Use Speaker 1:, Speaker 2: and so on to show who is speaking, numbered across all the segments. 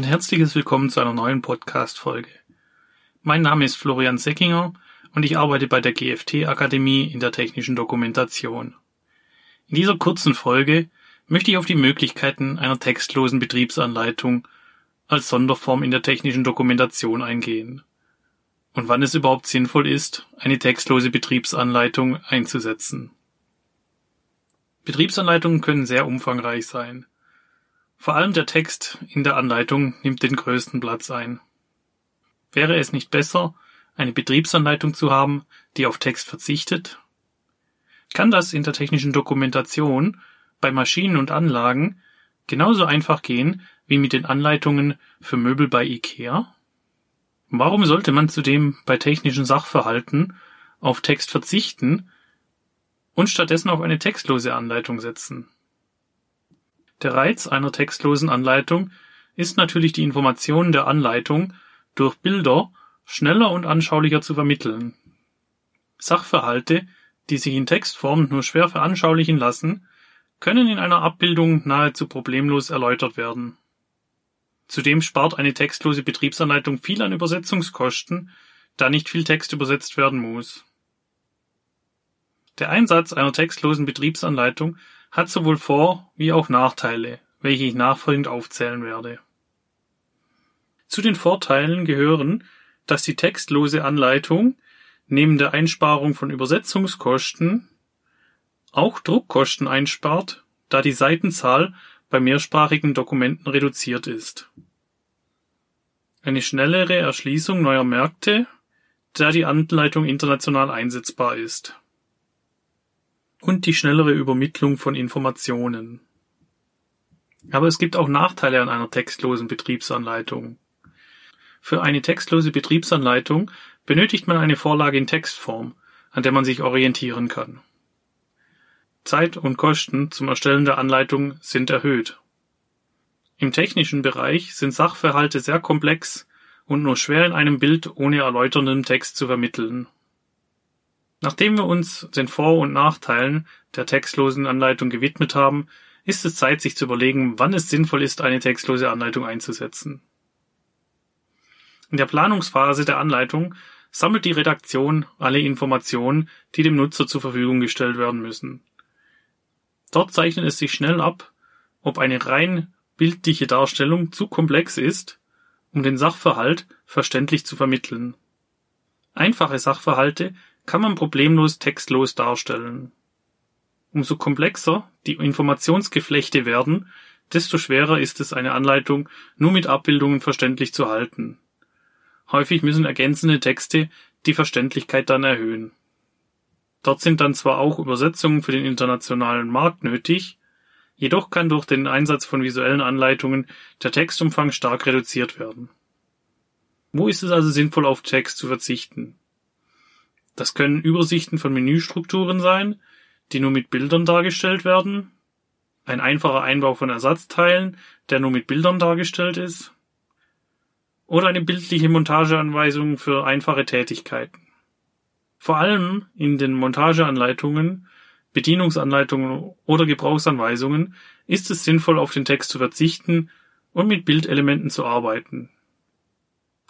Speaker 1: Ein herzliches Willkommen zu einer neuen Podcast-Folge. Mein Name ist Florian Seckinger und ich arbeite bei der GFT Akademie in der technischen Dokumentation. In dieser kurzen Folge möchte ich auf die Möglichkeiten einer textlosen Betriebsanleitung als Sonderform in der technischen Dokumentation eingehen und wann es überhaupt sinnvoll ist, eine textlose Betriebsanleitung einzusetzen. Betriebsanleitungen können sehr umfangreich sein. Vor allem der Text in der Anleitung nimmt den größten Platz ein. Wäre es nicht besser, eine Betriebsanleitung zu haben, die auf Text verzichtet? Kann das in der technischen Dokumentation bei Maschinen und Anlagen genauso einfach gehen wie mit den Anleitungen für Möbel bei IKEA? Warum sollte man zudem bei technischen Sachverhalten auf Text verzichten und stattdessen auf eine textlose Anleitung setzen? Der Reiz einer textlosen Anleitung ist natürlich die Informationen der Anleitung durch Bilder schneller und anschaulicher zu vermitteln. Sachverhalte, die sich in Textform nur schwer veranschaulichen lassen, können in einer Abbildung nahezu problemlos erläutert werden. Zudem spart eine textlose Betriebsanleitung viel an Übersetzungskosten, da nicht viel Text übersetzt werden muss. Der Einsatz einer textlosen Betriebsanleitung hat sowohl Vor- wie auch Nachteile, welche ich nachfolgend aufzählen werde. Zu den Vorteilen gehören, dass die textlose Anleitung neben der Einsparung von Übersetzungskosten auch Druckkosten einspart, da die Seitenzahl bei mehrsprachigen Dokumenten reduziert ist. Eine schnellere Erschließung neuer Märkte, da die Anleitung international einsetzbar ist. Und die schnellere Übermittlung von Informationen. Aber es gibt auch Nachteile an einer textlosen Betriebsanleitung. Für eine textlose Betriebsanleitung benötigt man eine Vorlage in Textform, an der man sich orientieren kann. Zeit und Kosten zum Erstellen der Anleitung sind erhöht. Im technischen Bereich sind Sachverhalte sehr komplex und nur schwer in einem Bild ohne erläuternden Text zu vermitteln. Nachdem wir uns den Vor- und Nachteilen der textlosen Anleitung gewidmet haben, ist es Zeit, sich zu überlegen, wann es sinnvoll ist, eine textlose Anleitung einzusetzen. In der Planungsphase der Anleitung sammelt die Redaktion alle Informationen, die dem Nutzer zur Verfügung gestellt werden müssen. Dort zeichnet es sich schnell ab, ob eine rein bildliche Darstellung zu komplex ist, um den Sachverhalt verständlich zu vermitteln. Einfache Sachverhalte kann man problemlos textlos darstellen. Umso komplexer die Informationsgeflechte werden, desto schwerer ist es, eine Anleitung nur mit Abbildungen verständlich zu halten. Häufig müssen ergänzende Texte die Verständlichkeit dann erhöhen. Dort sind dann zwar auch Übersetzungen für den internationalen Markt nötig, jedoch kann durch den Einsatz von visuellen Anleitungen der Textumfang stark reduziert werden. Wo ist es also sinnvoll, auf Text zu verzichten? Das können Übersichten von Menüstrukturen sein, die nur mit Bildern dargestellt werden, ein einfacher Einbau von Ersatzteilen, der nur mit Bildern dargestellt ist, oder eine bildliche Montageanweisung für einfache Tätigkeiten. Vor allem in den Montageanleitungen, Bedienungsanleitungen oder Gebrauchsanweisungen ist es sinnvoll, auf den Text zu verzichten und mit Bildelementen zu arbeiten.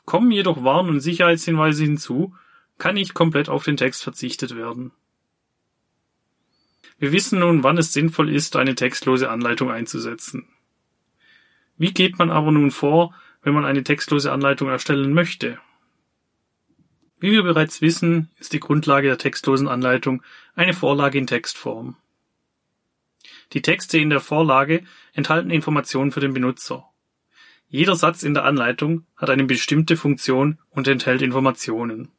Speaker 1: Kommen jedoch Warn- und Sicherheitshinweise hinzu, kann nicht komplett auf den Text verzichtet werden. Wir wissen nun, wann es sinnvoll ist, eine textlose Anleitung einzusetzen. Wie geht man aber nun vor, wenn man eine textlose Anleitung erstellen möchte. Wie wir bereits wissen, ist die Grundlage der textlosen Anleitung eine Vorlage in Textform. Die Texte in der Vorlage enthalten Informationen für den Benutzer. Jeder Satz in der Anleitung hat eine bestimmte Funktion und enthält Informationen.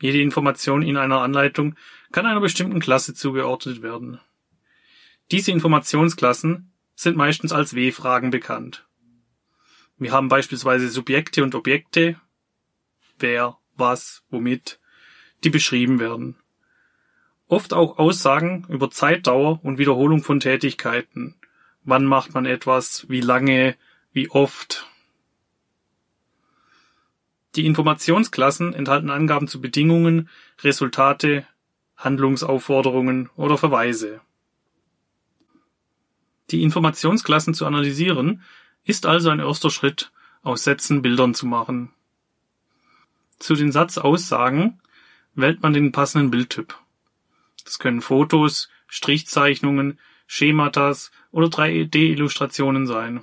Speaker 1: Jede Information in einer Anleitung kann einer bestimmten Klasse zugeordnet werden. Diese Informationsklassen sind meistens als W-Fragen bekannt. Wir haben beispielsweise Subjekte und Objekte, wer, was, womit, die beschrieben werden. Oft auch Aussagen über Zeitdauer und Wiederholung von Tätigkeiten. Wann macht man etwas, wie lange, wie oft. Die Informationsklassen enthalten Angaben zu Bedingungen, Resultate, Handlungsaufforderungen oder Verweise. Die Informationsklassen zu analysieren ist also ein erster Schritt, aus Sätzen Bildern zu machen. Zu den Satzaussagen wählt man den passenden Bildtyp. Das können Fotos, Strichzeichnungen, Schematas oder 3D-Illustrationen sein.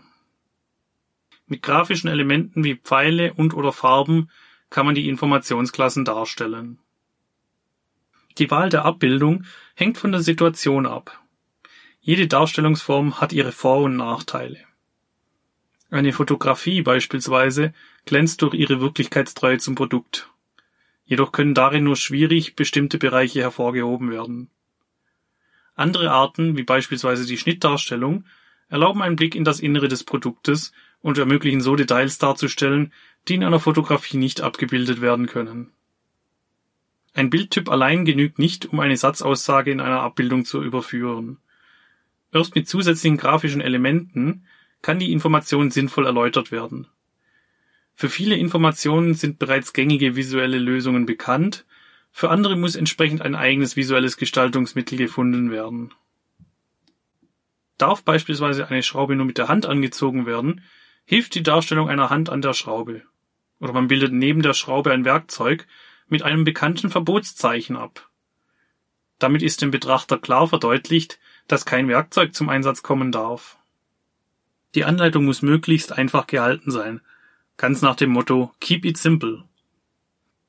Speaker 1: Mit grafischen Elementen wie Pfeile und oder Farben kann man die Informationsklassen darstellen. Die Wahl der Abbildung hängt von der Situation ab. Jede Darstellungsform hat ihre Vor- und Nachteile. Eine Fotografie beispielsweise glänzt durch ihre Wirklichkeitstreue zum Produkt. Jedoch können darin nur schwierig bestimmte Bereiche hervorgehoben werden. Andere Arten, wie beispielsweise die Schnittdarstellung, erlauben einen Blick in das Innere des Produktes und ermöglichen so Details darzustellen, die in einer Fotografie nicht abgebildet werden können. Ein Bildtyp allein genügt nicht, um eine Satzaussage in einer Abbildung zu überführen. Erst mit zusätzlichen grafischen Elementen kann die Information sinnvoll erläutert werden. Für viele Informationen sind bereits gängige visuelle Lösungen bekannt, für andere muss entsprechend ein eigenes visuelles Gestaltungsmittel gefunden werden. Darf beispielsweise eine Schraube nur mit der Hand angezogen werden, hilft die Darstellung einer Hand an der Schraube. Oder man bildet neben der Schraube ein Werkzeug mit einem bekannten Verbotszeichen ab. Damit ist dem Betrachter klar verdeutlicht, dass kein Werkzeug zum Einsatz kommen darf. Die Anleitung muss möglichst einfach gehalten sein, ganz nach dem Motto Keep it simple.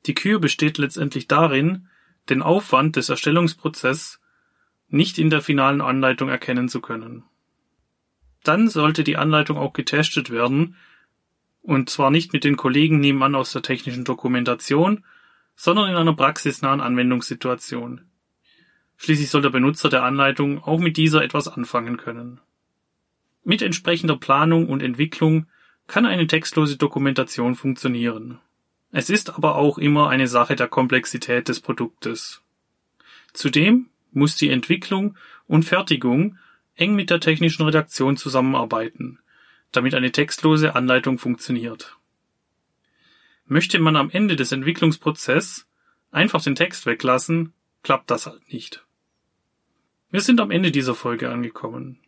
Speaker 1: Die Kür besteht letztendlich darin, den Aufwand des Erstellungsprozesses nicht in der finalen Anleitung erkennen zu können. Dann sollte die Anleitung auch getestet werden, und zwar nicht mit den Kollegen nebenan aus der technischen Dokumentation, sondern in einer praxisnahen Anwendungssituation. Schließlich soll der Benutzer der Anleitung auch mit dieser etwas anfangen können. Mit entsprechender Planung und Entwicklung kann eine textlose Dokumentation funktionieren. Es ist aber auch immer eine Sache der Komplexität des Produktes. Zudem muss die Entwicklung und Fertigung eng mit der technischen Redaktion zusammenarbeiten, damit eine textlose Anleitung funktioniert. Möchte man am Ende des Entwicklungsprozesses einfach den Text weglassen, klappt das halt nicht. Wir sind am Ende dieser Folge angekommen.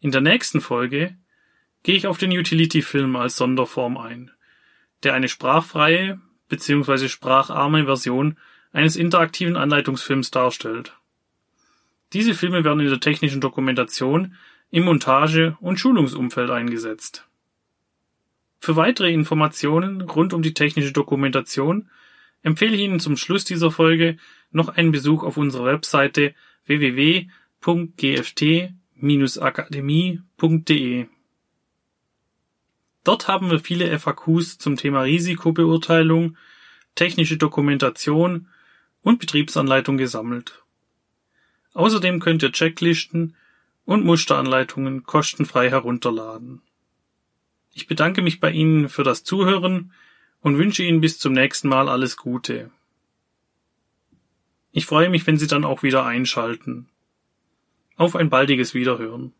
Speaker 1: In der nächsten Folge gehe ich auf den Utility-Film als Sonderform ein, der eine sprachfreie bzw. spracharme Version eines interaktiven Anleitungsfilms darstellt. Diese Filme werden in der technischen Dokumentation, im Montage- und Schulungsumfeld eingesetzt. Für weitere Informationen rund um die technische Dokumentation empfehle ich Ihnen zum Schluss dieser Folge noch einen Besuch auf unserer Webseite www.gft-akademie.de. Dort haben wir viele FAQs zum Thema Risikobeurteilung, technische Dokumentation und Betriebsanleitung gesammelt. Außerdem könnt ihr Checklisten und Musteranleitungen kostenfrei herunterladen. Ich bedanke mich bei Ihnen für das Zuhören und wünsche Ihnen bis zum nächsten Mal alles Gute. Ich freue mich, wenn Sie dann auch wieder einschalten. Auf ein baldiges Wiederhören.